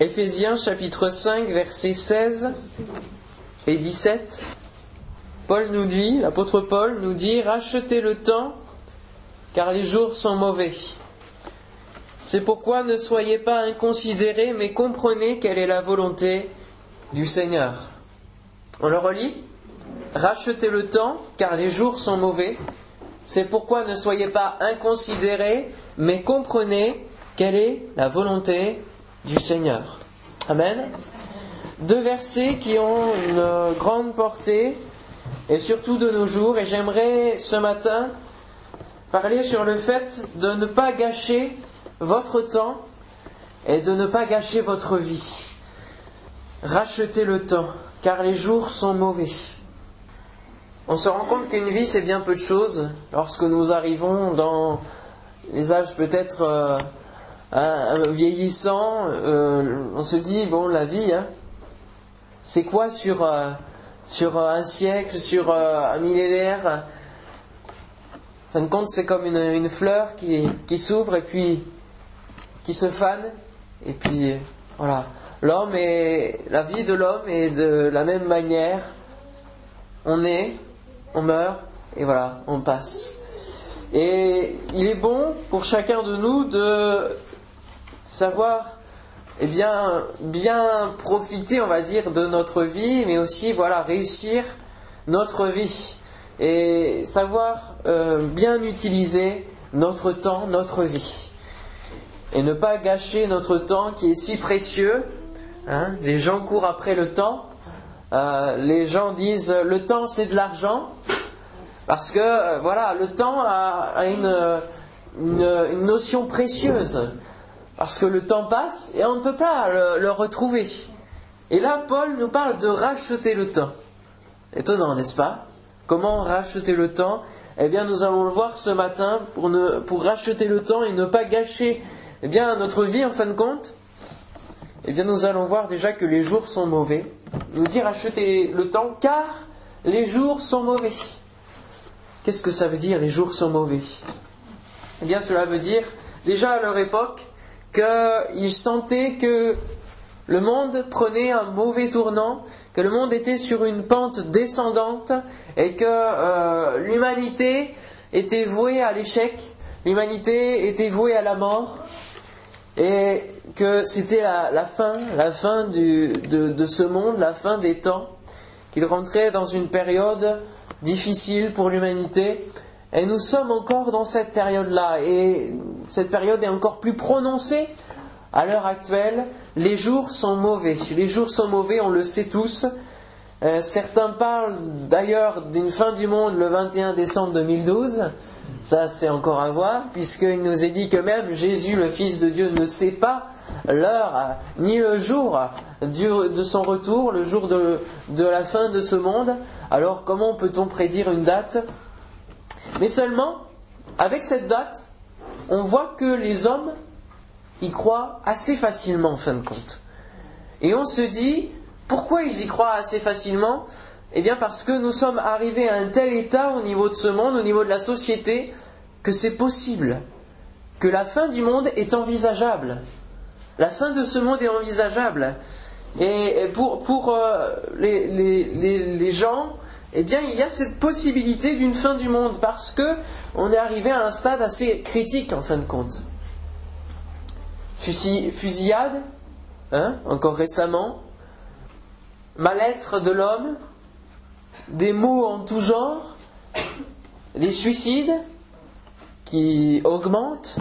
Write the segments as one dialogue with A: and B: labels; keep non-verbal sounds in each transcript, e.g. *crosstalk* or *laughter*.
A: Éphésiens chapitre 5 versets 16 et 17. Paul nous dit, l'apôtre Paul nous dit, rachetez le temps car les jours sont mauvais. C'est pourquoi ne soyez pas inconsidérés, mais comprenez quelle est la volonté du Seigneur. On le relit Rachetez le temps, car les jours sont mauvais. C'est pourquoi ne soyez pas inconsidérés, mais comprenez quelle est la volonté du Seigneur. Amen. Deux versets qui ont une grande portée, et surtout de nos jours, et j'aimerais ce matin parler sur le fait de ne pas gâcher votre temps et de ne pas gâcher votre vie. Rachetez le temps, car les jours sont mauvais. On se rend compte qu'une vie, c'est bien peu de choses lorsque nous arrivons dans les âges peut-être euh, hein, vieillissants. Euh, on se dit, bon, la vie, hein, c'est quoi sur, euh, sur un siècle, sur un millénaire? Fin de compte, c'est comme une, une fleur qui, qui s'ouvre et puis qui se fane. Et puis, voilà. L'homme et la vie de l'homme est de la même manière. On est, on meurt, et voilà, on passe. Et il est bon pour chacun de nous de savoir, eh bien, bien profiter, on va dire, de notre vie, mais aussi, voilà, réussir notre vie et savoir euh, bien utiliser notre temps, notre vie. Et ne pas gâcher notre temps qui est si précieux. Hein. Les gens courent après le temps. Euh, les gens disent le temps c'est de l'argent. Parce que euh, voilà, le temps a, une, une, notion précieuse. Parce que le temps passe et on ne peut pas le, retrouver. Et là, Paul nous parle de racheter le temps. Étonnant, n'est-ce pas? Comment racheter le temps? Eh bien, nous allons le voir ce matin pour racheter le temps et ne pas gâcher eh bien, notre vie en fin de compte. Eh bien, nous allons voir déjà que les jours sont mauvais. Nous dit racheter le temps car les jours sont mauvais. Qu'est-ce que ça veut dire les jours sont mauvais? Eh bien, cela veut dire déjà à leur époque qu'ils sentaient que le monde prenait un mauvais tournant, que le monde était sur une pente descendante et que euh, l'humanité était vouée à l'échec, l'humanité était vouée à la mort et que c'était la, fin, de, ce monde, la fin des temps, qu'il rentrait dans une période difficile pour l'humanité. Et nous sommes encore dans cette période-là, et cette période est encore plus prononcée à l'heure actuelle, les jours sont mauvais. Les jours sont mauvais, on le sait tous. Euh, certains parlent d'ailleurs d'une fin du monde le 21 décembre 2012. Ça, c'est encore à voir, puisqu'il nous est dit que même Jésus, le Fils de Dieu, ne sait pas l'heure ni le jour de son retour, le jour de, de la fin de ce monde. Alors, comment peut-on prédire une date? Mais seulement, avec cette date, on voit que les hommes y croient assez facilement en fin de compte. Et on se dit, pourquoi ils y croient assez facilement? Eh bien parce que nous sommes arrivés à un tel état au niveau de ce monde, au niveau de la société, que c'est possible, que la fin du monde est envisageable. La fin de ce monde est envisageable. Et pour, pour euh, les, les, gens, eh bien, il y a cette possibilité d'une fin du monde parce que on est arrivé à un stade assez critique en fin de compte. Fusillade, hein, encore récemment, mal-être de l'homme, des maux en tout genre, les suicides qui augmentent,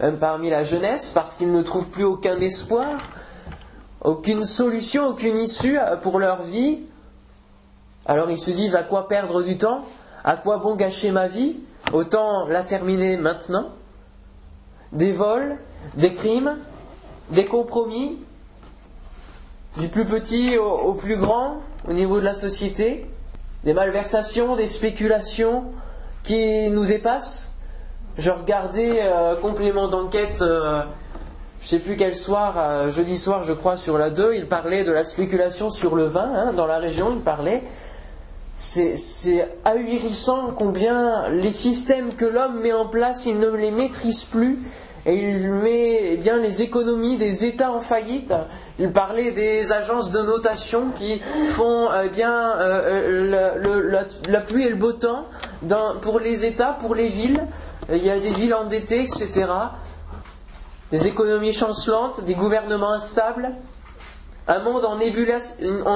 A: même parmi la jeunesse, parce qu'ils ne trouvent plus aucun espoir, aucune solution, aucune issue euh, pour leur vie. Alors ils se disent à quoi perdre du temps? À quoi bon gâcher ma vie? Autant la terminer maintenant. Des vols, des crimes, des compromis, du plus petit au, plus grand au niveau de la société, des malversations, des spéculations qui nous dépassent. Je regardais euh, complément d'enquête, euh, je ne sais plus quel soir, euh, jeudi soir je crois sur la 2, il parlait de la spéculation sur le vin hein, dans la région, il parlait. C'est ahurissant combien les systèmes que l'homme met en place, il ne les maîtrise plus et il met eh bien les économies des États en faillite. Il parlait des agences de notation qui font eh bien la, la, pluie et le beau temps pour les États, pour les villes. Il y a des villes endettées, etc. Des économies chancelantes, des gouvernements instables un monde en,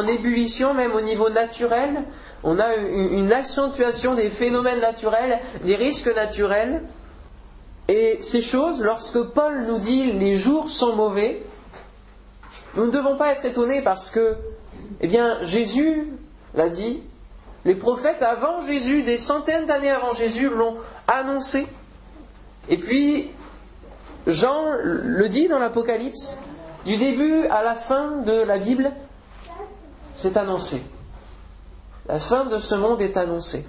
A: ébullition, même au niveau naturel. On a une, accentuation des phénomènes naturels, des risques naturels. Et ces choses, lorsque Paul nous dit les jours sont mauvais, nous ne devons pas être étonnés parce que, eh Jésus l'a dit, les prophètes avant Jésus, des centaines d'années avant Jésus, l'ont annoncé. Et puis, Jean le dit dans l'Apocalypse, du début à la fin de la Bible, c'est annoncé. La fin de ce monde est annoncée.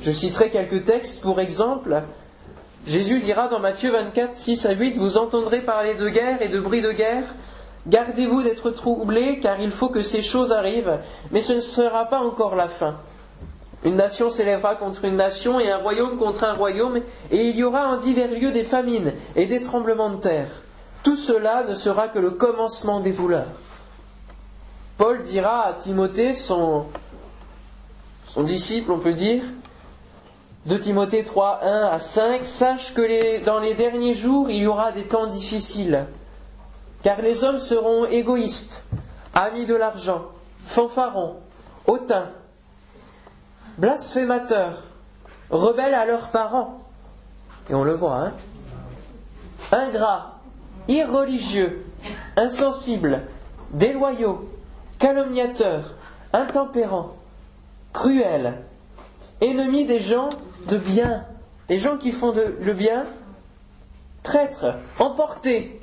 A: Je citerai quelques textes pour exemple. Jésus dira dans Matthieu 24, 6 à 8, Vous entendrez parler de guerre et de bruit de guerre. Gardez-vous d'être troublés, car il faut que ces choses arrivent, mais ce ne sera pas encore la fin. Une nation s'élèvera contre une nation et un royaume contre un royaume, et il y aura en divers lieux des famines et des tremblements de terre. Tout cela ne sera que le commencement des douleurs. Paul dira à Timothée, son, son disciple, on peut dire, de Timothée 3, 1 à 5, sache que dans les derniers jours, il y aura des temps difficiles, car les hommes seront égoïstes, amis de l'argent, fanfarons, hautains, blasphémateurs, rebelles à leurs parents, et on le voit, hein, ingrats, irreligieux, insensibles, déloyaux, calomniateurs, intempérants, cruels, ennemis des gens de bien, les gens qui font le bien, traîtres, emportés.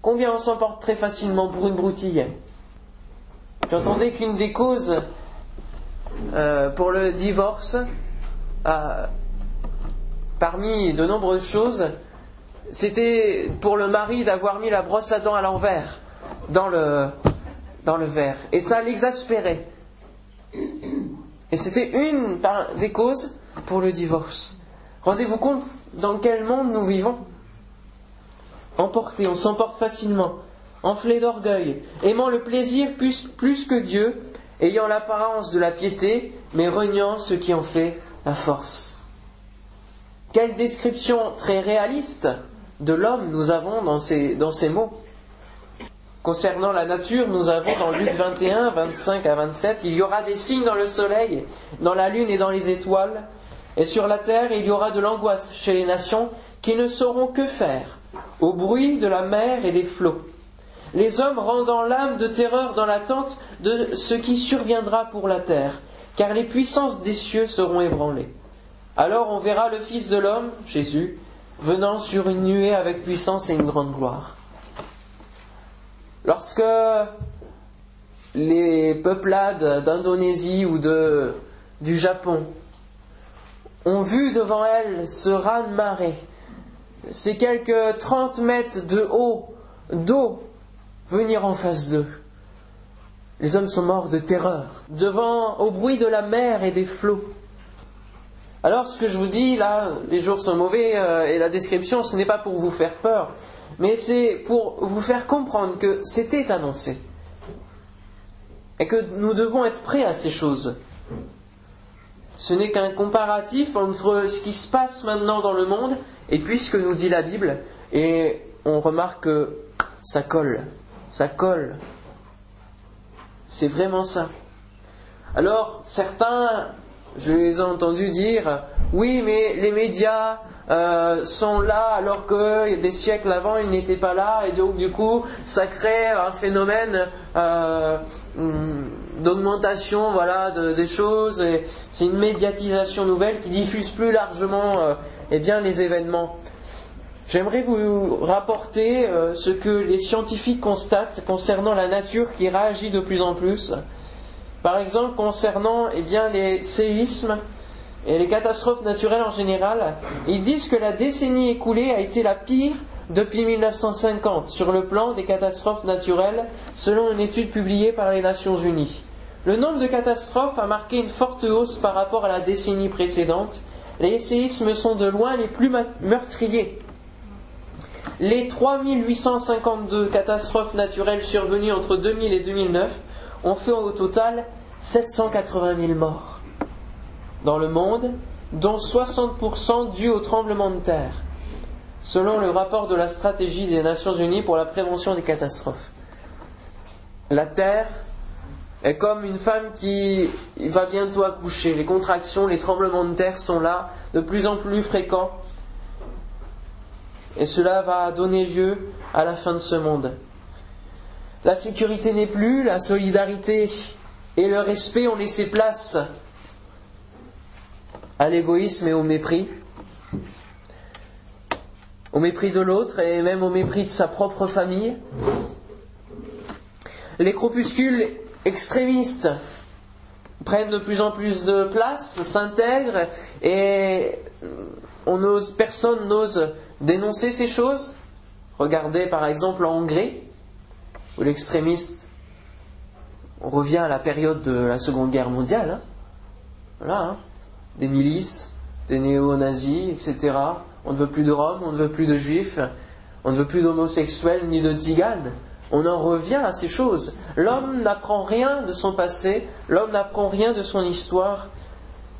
A: Combien on s'emporte très facilement pour une broutille? J'entendais qu'une des causes euh, pour le divorce, parmi de nombreuses choses, c'était pour le mari d'avoir mis la brosse à dents à l'envers dans le, dans le verre. Et ça l'exaspérait. Et c'était une des causes pour le divorce. Rendez-vous compte dans quel monde nous vivons Emporté, on s'emporte facilement, enflé d'orgueil, aimant le plaisir plus, que Dieu, ayant l'apparence de la piété, mais reniant ce qui en fait la force. Quelle description très réaliste de l'homme nous avons dans ces mots. Concernant la nature, nous avons dans Luc 21, 25 à 27, il y aura des signes dans le soleil, dans la lune et dans les étoiles, et sur la terre il y aura de l'angoisse chez les nations qui ne sauront que faire au bruit de la mer et des flots. Les hommes rendant l'âme de terreur dans l'attente de ce qui surviendra pour la terre, car les puissances des cieux seront ébranlées. Alors on verra le Fils de l'homme, Jésus, venant sur une nuée avec puissance et une grande gloire. Lorsque les peuplades d'Indonésie ou de, du Japon ont vu devant elles ce raz-de-marée, ces quelques 30 mètres de haut d'eau venir en face d'eux. Les hommes sont morts de terreur, devant au bruit de la mer et des flots. Alors ce que je vous dis là, les jours sont mauvais euh, et la description, ce n'est pas pour vous faire peur, mais c'est pour vous faire comprendre que c'était annoncé. Et que nous devons être prêts à ces choses. Ce n'est qu'un comparatif entre ce qui se passe maintenant dans le monde et puis ce que nous dit la Bible. Et on remarque que ça colle. Ça colle. C'est vraiment ça. Alors, certains je les ai entendus dire oui, mais les médias euh, sont là alors que des siècles avant ils n'étaient pas là et donc du coup ça crée un phénomène euh, d'augmentation voilà des choses c'est une médiatisation nouvelle qui diffuse plus largement euh, eh les événements. J'aimerais vous rapporter ce que les scientifiques constatent concernant la nature qui réagit de plus en plus par exemple, concernant eh les séismes et les catastrophes naturelles en général, ils disent que la décennie écoulée a été la pire depuis 1950 sur le plan des catastrophes naturelles, selon une étude publiée par les Nations Unies. Le nombre de catastrophes a marqué une forte hausse par rapport à la décennie précédente. Les séismes sont de loin les plus meurtriers. les 3852 catastrophes naturelles survenues entre 2000 et 2009 ont fait au total 780 000 morts dans le monde, dont 60% dus au tremblement de terre, selon le rapport de la stratégie des Nations Unies pour la prévention des catastrophes. La Terre est comme une femme qui va bientôt accoucher. Les contractions, les tremblements de terre sont là, de plus en plus fréquents. Et cela va donner lieu à la fin de ce monde. La sécurité n'est plus, la solidarité et le respect ont laissé place à l'égoïsme et au mépris. Au mépris de l'autre et même au mépris de sa propre famille. Les crépuscules extrémistes prennent de plus en plus de place, s'intègrent et personne n'ose dénoncer ces choses. Regardez par exemple en Hongrie, l'extrémiste, revient à la période de la Seconde Guerre mondiale, hein. hein. des milices, des néo-nazis, etc. On ne veut plus de Roms, on ne veut plus de juifs, on ne veut plus d'homosexuels ni de tziganes. On en revient à ces choses. L'homme n'apprend rien de son passé, l'homme n'apprend rien de son histoire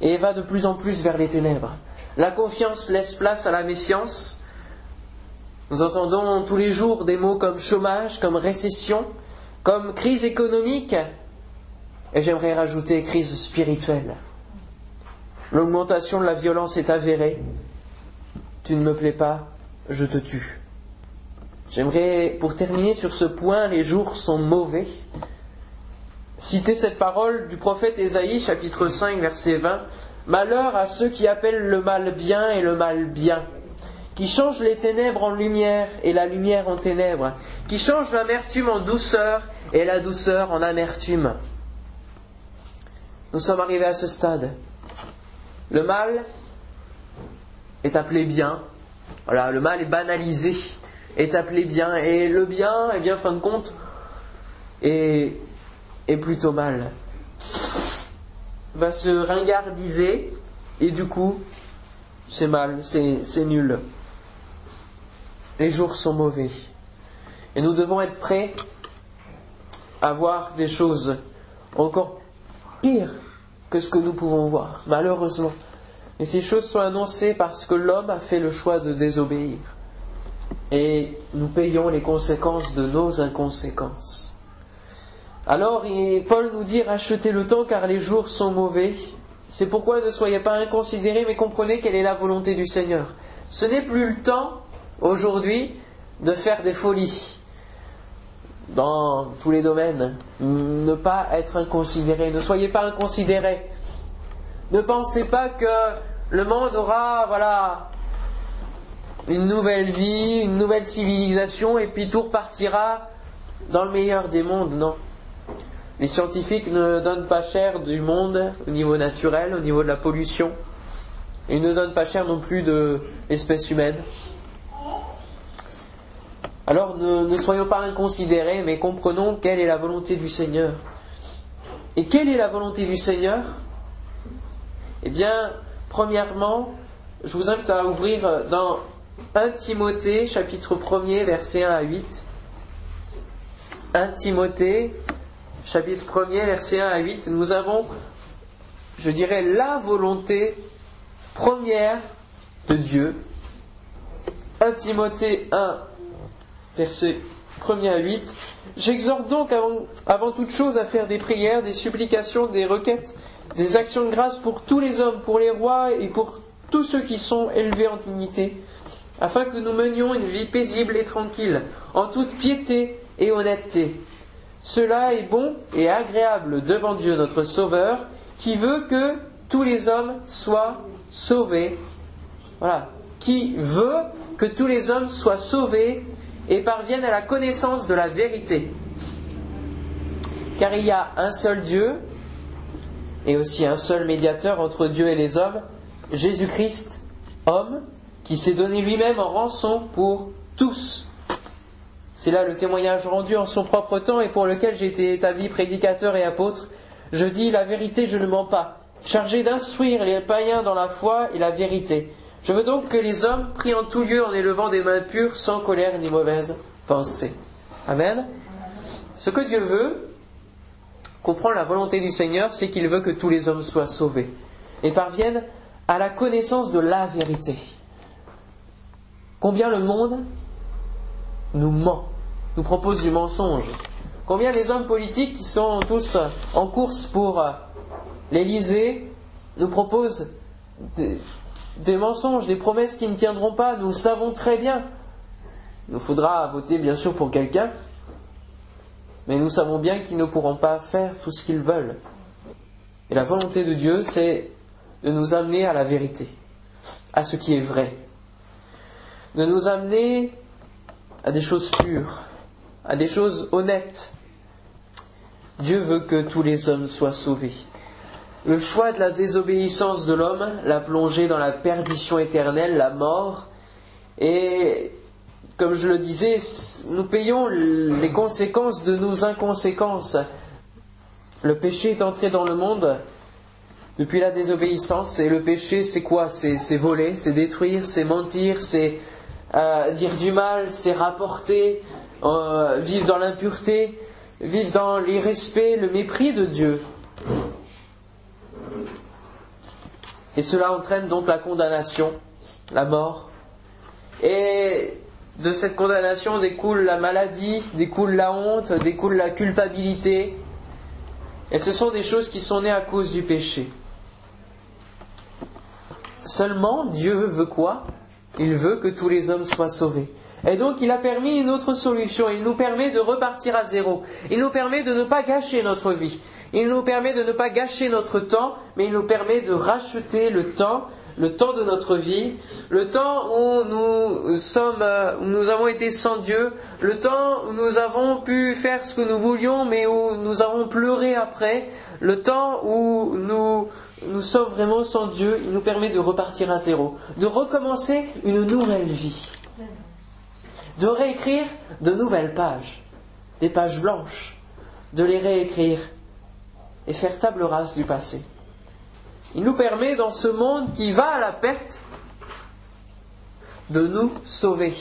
A: et va de plus en plus vers les ténèbres. La confiance laisse place à la méfiance. Nous entendons tous les jours des mots comme chômage, comme récession, comme crise économique, et j'aimerais rajouter crise spirituelle. L'augmentation de la violence est avérée. Tu ne me plais pas, je te tue. J'aimerais, pour terminer sur ce point, les jours sont mauvais, citer cette parole du prophète Ésaïe, chapitre 5, verset 20. Malheur à ceux qui appellent le mal bien et le mal bien, qui changent les ténèbres en lumière et la lumière en ténèbres, qui changent l'amertume en douceur et la douceur en amertume. Nous sommes arrivés à ce stade. Le mal est appelé bien. Voilà, le mal est banalisé est appelé bien. Et le bien, eh bien, fin de compte, est, est plutôt mal. Va se ringardiser, et du coup, c'est mal, c'est nul. Les jours sont mauvais. Et nous devons être prêts à voir des choses encore pires que ce que nous pouvons voir, malheureusement. Et ces choses sont annoncées parce que l'homme a fait le choix de désobéir et nous payons les conséquences de nos inconséquences. Alors Paul nous dit rachetez le temps car les jours sont mauvais. C'est pourquoi ne soyez pas inconsidérés mais comprenez quelle est la volonté du Seigneur. Ce n'est plus le temps aujourd'hui de faire des folies dans tous les domaines. Ne pas être inconsidéré. Ne soyez pas inconsidérés. Ne pensez pas que le monde aura, voilà, une nouvelle vie, une nouvelle civilisation, et puis tout repartira dans le meilleur des mondes, non. Les scientifiques ne donnent pas cher du monde au niveau naturel, au niveau de la pollution. Ils ne donnent pas cher non plus de l'espèce humaine. Alors ne, soyons pas inconsidérés, mais comprenons quelle est la volonté du Seigneur. Et quelle est la volonté du Seigneur? Eh bien, premièrement, je vous invite à ouvrir dans 1 Timothée chapitre 1er verset 1 à 8. 1 Timothée chapitre 1er verset 1 à 8. Nous avons, je dirais, la volonté première de Dieu. 1 Timothée 1 verset 1er à 8. J'exhorte donc avant, avant toute chose à faire des prières, des supplications, des requêtes, des actions de grâce pour tous les hommes, pour les rois et pour tous ceux qui sont élevés en dignité afin que nous menions une vie paisible et tranquille, en toute piété et honnêteté. Cela est bon et agréable devant Dieu notre Sauveur, qui veut que tous les hommes soient sauvés. Voilà. Qui veut que tous les hommes soient sauvés et parviennent à la connaissance de la vérité. Car il y a un seul Dieu et aussi un seul médiateur entre Dieu et les hommes, Jésus-Christ, homme, qui s'est donné lui-même en rançon pour tous. C'est là le témoignage rendu en son propre temps et pour lequel j'ai été établi prédicateur et apôtre. Je dis la vérité, je ne mens pas, chargé d'instruire les païens dans la foi et la vérité. Je veux donc que les hommes prient en tout lieu en élevant des mains pures, sans colère ni mauvaise pensée. Amen. Ce que Dieu veut, comprendre la volonté du Seigneur, c'est qu'il veut que tous les hommes soient sauvés et parviennent à la connaissance de la vérité. Combien le monde nous ment, nous propose du mensonge. Combien les hommes politiques qui sont tous en course pour l'Élysée nous proposent des, mensonges, des promesses qui ne tiendront pas. Nous le savons très bien. Il nous faudra voter bien sûr pour quelqu'un, mais nous savons bien qu'ils ne pourront pas faire tout ce qu'ils veulent. Et la volonté de Dieu, c'est de nous amener à la vérité, à ce qui est vrai, de nous amener à des choses pures, à des choses honnêtes. Dieu veut que tous les hommes soient sauvés. Le choix de la désobéissance de l'homme l'a plongé dans la perdition éternelle, la mort. Et comme je le disais, nous payons les conséquences de nos inconséquences. Le péché est entré dans le monde depuis la désobéissance. Et le péché, c'est quoi? C'est voler, c'est détruire, c'est mentir, c'est euh, dire du mal, c'est rapporter, euh, vivre dans l'impureté, vivre dans l'irrespect, le mépris de Dieu. Et cela entraîne donc la condamnation, la mort. Et de cette condamnation découle la maladie, découle la honte, découle la culpabilité. Et ce sont des choses qui sont nées à cause du péché. Seulement, Dieu veut quoi? Il veut que tous les hommes soient sauvés. Et donc, il a permis une autre solution. Il nous permet de repartir à zéro. Il nous permet de ne pas gâcher notre vie. Il nous permet de ne pas gâcher notre temps, mais il nous permet de racheter le temps, le temps de notre vie, le temps où nous avons été sans Dieu, le temps où nous avons pu faire ce que nous voulions, mais où nous avons pleuré après, le temps où nous sommes vraiment sans Dieu, il nous permet de repartir à zéro, de recommencer une nouvelle vie, de réécrire de nouvelles pages, des pages blanches, de les réécrire et faire table rase du passé. Il nous permet dans ce monde qui va à la perte de nous sauver.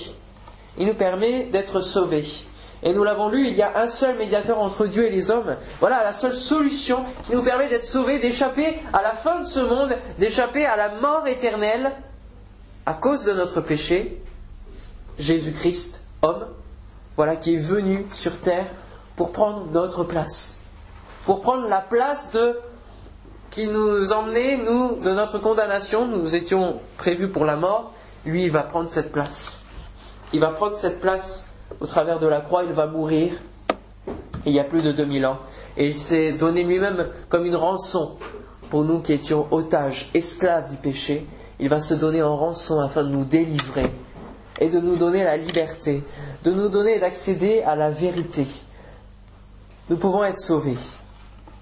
A: Il nous permet d'être sauvés. Et nous l'avons lu, il y a un seul médiateur entre Dieu et les hommes. Voilà la seule solution qui nous permet d'être sauvés, d'échapper à la fin de ce monde, d'échapper à la mort éternelle à cause de notre péché. Jésus-Christ, homme, voilà qui est venu sur terre pour prendre notre place pour prendre la place de qui nous emmenait, nous, de notre condamnation. Nous étions prévus pour la mort. Lui, il va prendre cette place. Il va prendre cette place au travers de la croix. Il va mourir. il y a plus de 2000 ans. Et il s'est donné lui-même comme une rançon pour nous qui étions otages, esclaves du péché. Il va se donner en rançon afin de nous délivrer et de nous donner la liberté, de nous donner d'accéder à la vérité. Nous pouvons être sauvés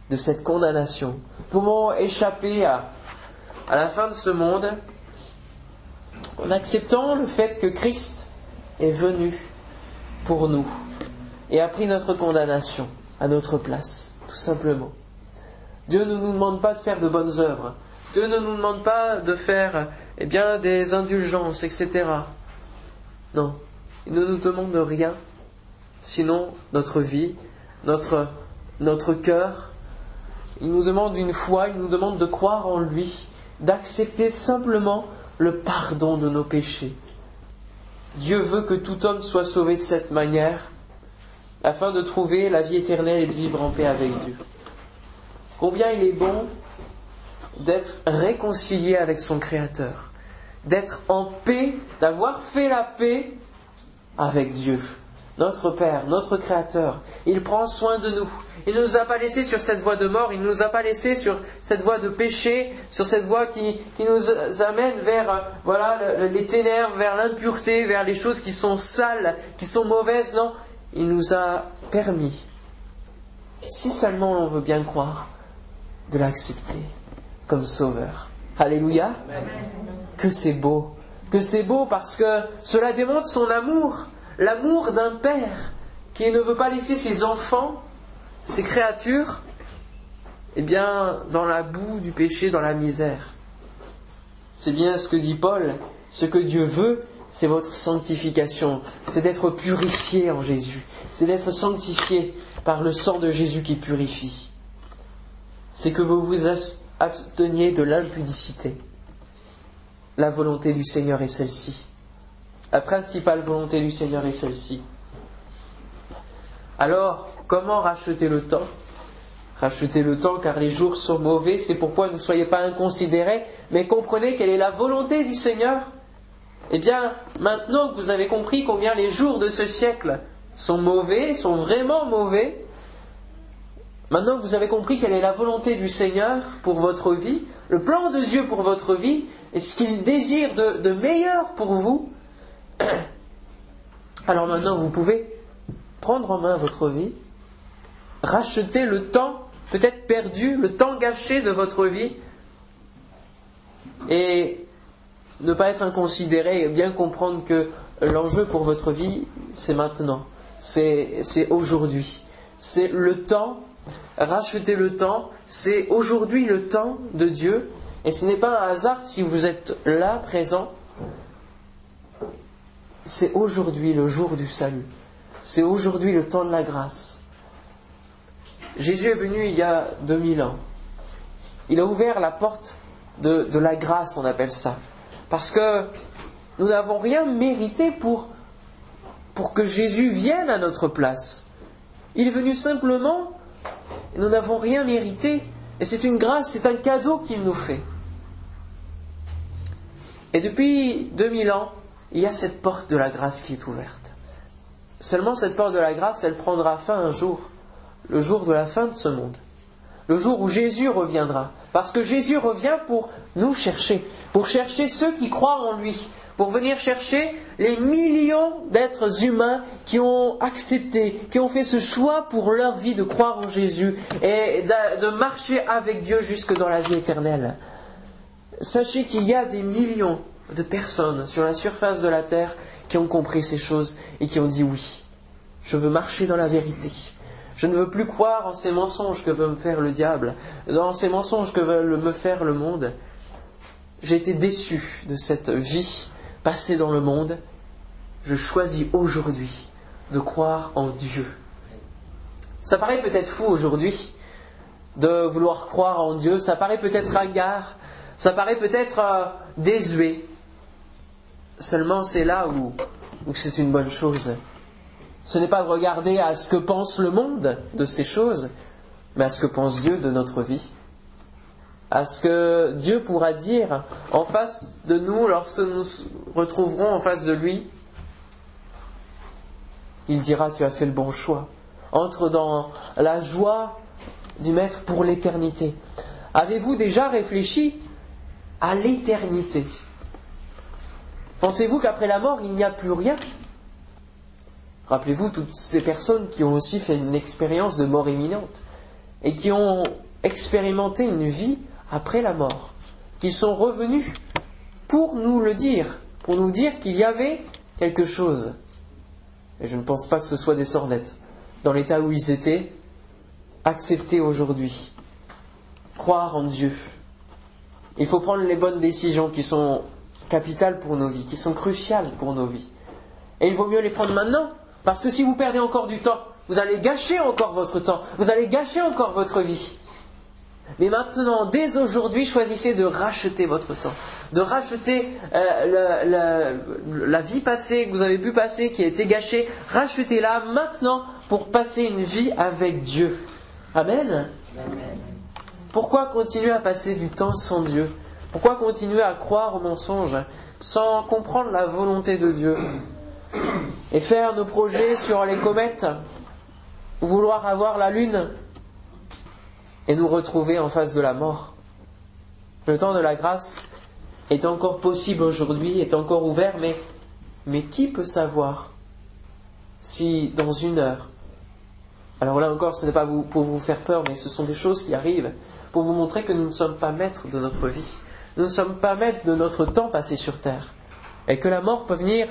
A: de cette condamnation Comment échapper à, à la fin de ce monde en acceptant le fait que Christ est venu pour nous et a pris notre condamnation à notre place, tout simplement. Dieu ne nous demande pas de faire de bonnes œuvres. Dieu ne nous demande pas de faire eh bien, des indulgences, etc. Non, il ne nous demande rien, sinon notre vie, notre, notre cœur, il nous demande une foi, il nous demande de croire en lui, d'accepter simplement le pardon de nos péchés. Dieu veut que tout homme soit sauvé de cette manière, afin de trouver la vie éternelle et de vivre en paix avec Dieu. Combien il est bon d'être réconcilié avec son Créateur, d'être en paix, d'avoir fait la paix avec Dieu notre Père, notre Créateur. Il prend soin de nous. Il ne nous a pas laissés sur cette voie de mort, il ne nous a pas laissés sur cette voie de péché, sur cette voie qui, nous amène vers voilà, les ténèbres, vers l'impureté, vers les choses qui sont sales, qui sont mauvaises. Non, il nous a permis, si seulement on veut bien croire, de l'accepter comme sauveur. Alléluia. Que c'est beau. Que c'est beau parce que cela démontre son amour l'amour d'un père qui ne veut pas laisser ses enfants, ses créatures, eh bien, dans la boue du péché, dans la misère. c'est bien ce que dit Paul, ce que Dieu veut, c'est votre sanctification, c'est d'être purifié en Jésus, c'est d'être sanctifié par le sang de Jésus qui purifie. C'est que vous vous absteniez de l'impudicité. La volonté du Seigneur est celle-ci. La principale volonté du Seigneur est celle-ci. Alors, comment racheter le temps? Racheter le temps car les jours sont mauvais, c'est pourquoi ne soyez pas inconsidérés, mais comprenez quelle est la volonté du Seigneur. Eh bien, maintenant que vous avez compris combien les jours de ce siècle sont mauvais, sont vraiment mauvais, maintenant que vous avez compris quelle est la volonté du Seigneur pour votre vie, le plan de Dieu pour votre vie, et ce qu'il désire de, de meilleur pour vous, *clears throat* alors maintenant vous pouvez prendre en main votre vie, racheter le temps peut-être perdu, le temps gâché de votre vie, et ne pas être inconsidéré et bien comprendre que l'enjeu pour votre vie, c'est maintenant, c'est aujourd'hui. C'est le temps, racheter le temps, c'est aujourd'hui le temps de Dieu, et ce n'est pas un hasard si vous êtes là, présent, c'est aujourd'hui le jour du salut, c'est aujourd'hui le temps de la grâce. Jésus est venu il y a 2000 ans. Il a ouvert la porte de, la grâce, on appelle ça. Parce que nous n'avons rien mérité pour, que Jésus vienne à notre place. Il est venu simplement, nous n'avons rien mérité, et c'est une grâce, c'est un cadeau qu'il nous fait. Et depuis 2000 ans, il y a cette porte de la grâce qui est ouverte. Seulement cette porte de la grâce, elle prendra fin un jour le jour de la fin de ce monde, le jour où Jésus reviendra. Parce que Jésus revient pour nous chercher, pour chercher ceux qui croient en lui, pour venir chercher les millions d'êtres humains qui ont accepté, qui ont fait ce choix pour leur vie de croire en Jésus et de marcher avec Dieu jusque dans la vie éternelle. Sachez qu'il y a des millions de personnes sur la surface de la terre qui ont compris ces choses et qui ont dit oui, je veux marcher dans la vérité. Je ne veux plus croire en ces mensonges que veut me faire le diable, dans ces mensonges que veut me faire le monde. J'ai été déçu de cette vie passée dans le monde. Je choisis aujourd'hui de croire en Dieu. Ça paraît peut-être fou aujourd'hui de vouloir croire en Dieu, ça paraît peut-être hagard, ça paraît peut-être euh, désuet. Seulement c'est là où c'est une bonne chose ce n'est pas de regarder à ce que pense le monde de ces choses, mais à ce que pense Dieu de notre vie. À ce que Dieu pourra dire en face de nous lorsque nous retrouverons en face de lui. Il dira Tu as fait le bon choix. Entre dans la joie du Maître pour l'éternité. Avez-vous déjà réfléchi à l'éternité? Pensez-vous qu'après la mort, il n'y a plus rien? Rappelez-vous toutes ces personnes qui ont aussi fait une expérience de mort imminente et qui ont expérimenté une vie après la mort, qui sont revenus pour nous le dire, pour nous dire qu'il y avait quelque chose. Et je ne pense pas que ce soit des sornettes. Dans l'état où ils étaient, accepter aujourd'hui, croire en Dieu. Il faut prendre les bonnes décisions qui sont capitales pour nos vies, qui sont cruciales pour nos vies. Et il vaut mieux les prendre maintenant parce que si vous perdez encore du temps, vous allez gâcher encore votre temps, vous allez gâcher encore votre vie. Mais maintenant, dès aujourd'hui, choisissez de racheter votre temps, de racheter euh, la vie passée que vous avez pu passer, qui a été gâchée, rachetez-la maintenant pour passer une vie avec Dieu. Amen. Pourquoi continuer à passer du temps sans Dieu? Pourquoi continuer à croire aux mensonges sans comprendre la volonté de Dieu? Et faire nos projets sur les comètes, vouloir avoir la lune et nous retrouver en face de la mort. Le temps de la grâce est encore possible aujourd'hui, est encore ouvert, mais, mais qui peut savoir si dans une heure, alors là encore ce n'est pas pour vous faire peur, mais ce sont des choses qui arrivent pour vous montrer que nous ne sommes pas maîtres de notre vie, nous ne sommes pas maîtres de notre temps passé sur terre, et que la mort peut venir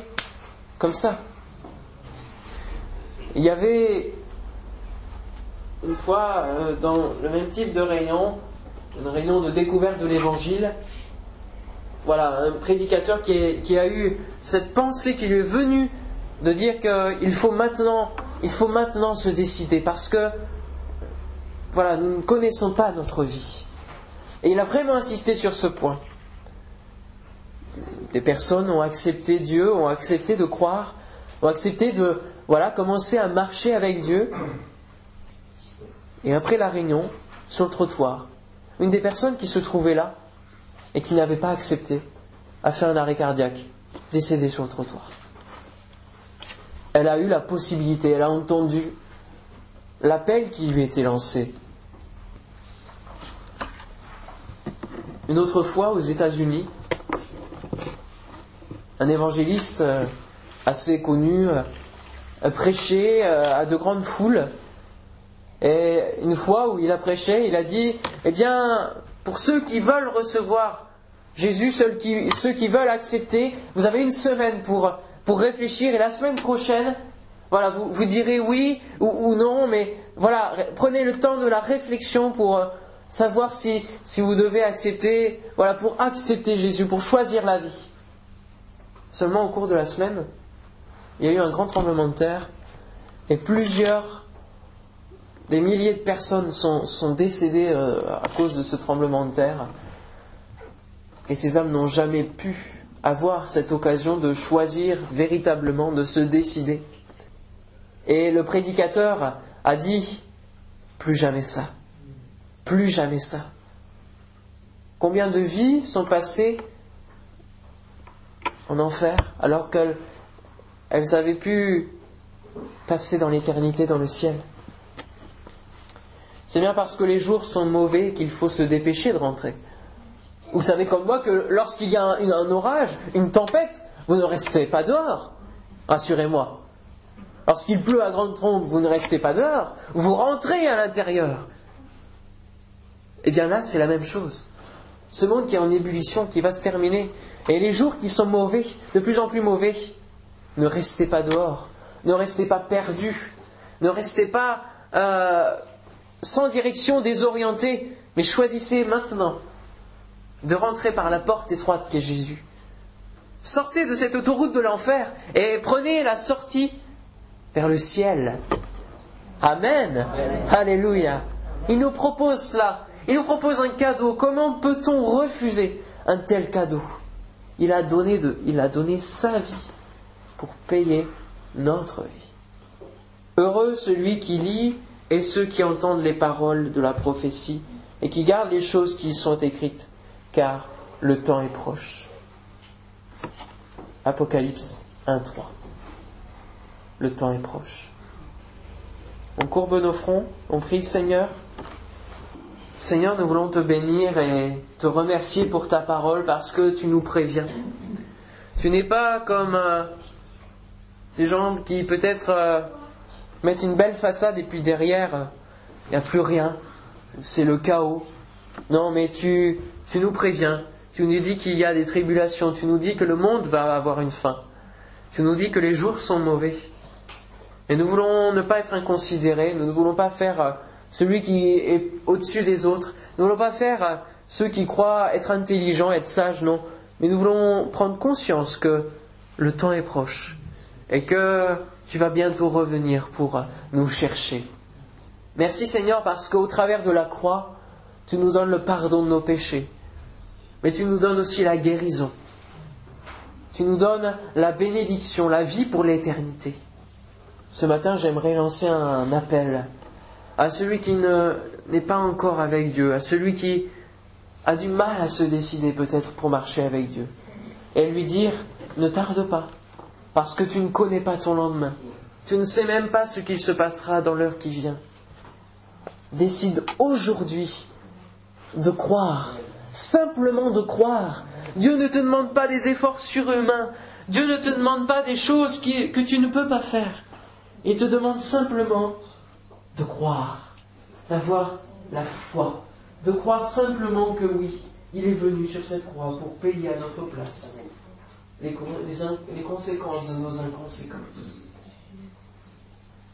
A: comme ça. Il y avait une fois euh, dans le même type de réunion, une réunion de découverte de l'évangile, voilà, un prédicateur qui, a eu cette pensée qui lui est venue de dire qu'il faut maintenant, il faut maintenant se décider parce que voilà, nous ne connaissons pas notre vie. Et il a vraiment insisté sur ce point. Des personnes ont accepté Dieu, ont accepté de croire, ont accepté de voilà, commencer à marcher avec Dieu. Et après la réunion, sur le trottoir, une des personnes qui se trouvait là et qui n'avait pas accepté a fait un arrêt cardiaque, décédé sur le trottoir. Elle a eu la possibilité, elle a entendu l'appel qui lui était lancé. Une autre fois, aux États-Unis, un évangéliste euh, assez connu euh, prêchait euh, à de grandes foules et une fois où il a prêché, il a dit, eh bien, pour ceux qui veulent recevoir Jésus, ceux qui, veulent accepter, vous avez une semaine pour, réfléchir et la semaine prochaine, vous, direz oui ou, non, mais voilà, prenez le temps de la réflexion pour savoir si, si vous devez accepter, voilà, pour accepter Jésus, pour choisir la vie. Seulement au cours de la semaine, il y a eu un grand tremblement de terre et plusieurs des milliers de personnes sont, décédées euh, à cause de ce tremblement de terre. Et ces âmes n'ont jamais pu avoir cette occasion de choisir véritablement, de se décider. Et le prédicateur a dit, plus jamais ça, plus jamais ça. Combien de vies sont passées en enfer alors qu'elles avaient pu passer dans l'éternité, dans le ciel c'est bien parce que les jours sont mauvais qu'il faut se dépêcher de rentrer. Vous savez comme moi que lorsqu'il y a un, orage, une tempête, vous ne restez pas dehors. Rassurez-moi. Lorsqu'il pleut à grande trompe, vous ne restez pas dehors, vous rentrez à l'intérieur. Eh bien là, c'est la même chose. Ce monde qui est en ébullition, qui va se terminer, et les jours qui sont mauvais, de plus en plus mauvais, ne restez pas dehors, ne restez pas perdus, ne restez pas euh, sans direction, désorienté, mais choisissez maintenant de rentrer par la porte étroite qu'est Jésus. Sortez de cette autoroute de l'enfer et prenez la sortie vers le ciel. Amen. Alléluia. Il nous propose cela. Il nous propose un cadeau. Comment peut-on refuser un tel cadeau? Il a, donné sa vie pour payer notre vie. Heureux celui qui lit et ceux qui entendent les paroles de la prophétie et qui gardent les choses qui y sont écrites, car le temps est proche. Apocalypse 1.3. Le temps est proche. On courbe nos fronts, on prie Seigneur. Seigneur, nous voulons te bénir et te remercier pour ta parole parce que tu nous préviens. Tu n'es pas comme euh, ces gens qui peut-être euh, mettre une belle façade et puis derrière, il n'y a plus rien. C'est le chaos. Non, mais tu, tu nous préviens. Tu nous dis qu'il y a des tribulations. Tu nous dis que le monde va avoir une fin. Tu nous dis que les jours sont mauvais. Et nous voulons ne pas être inconsidérés. Nous ne voulons pas faire euh, celui qui est au-dessus des autres. Nous ne voulons pas faire euh, ceux qui croient être intelligents, être sages, non. Mais nous voulons prendre conscience que le temps est proche et que tu vas bientôt revenir pour nous chercher. Merci Seigneur parce qu'au travers de la croix, tu nous donnes le pardon de nos péchés, mais tu nous donnes aussi la guérison. Tu nous donnes la bénédiction, la vie pour l'éternité. Ce matin, j'aimerais lancer un appel à celui qui n'est pas encore avec Dieu, à celui qui a du mal à se décider peut-être pour marcher avec Dieu, et lui dire, ne tarde pas, parce que tu ne connais pas ton lendemain. Tu ne sais même pas ce qu'il se passera dans l'heure qui vient. Décide aujourd'hui de croire, simplement de croire. Dieu ne te demande pas des efforts surhumains. Dieu ne te demande pas des choses que tu ne peux pas faire. Il te demande simplement de croire, d'avoir la foi, de croire simplement que oui, il est venu sur cette croix pour payer à notre place les, conséquences de nos inconséquences.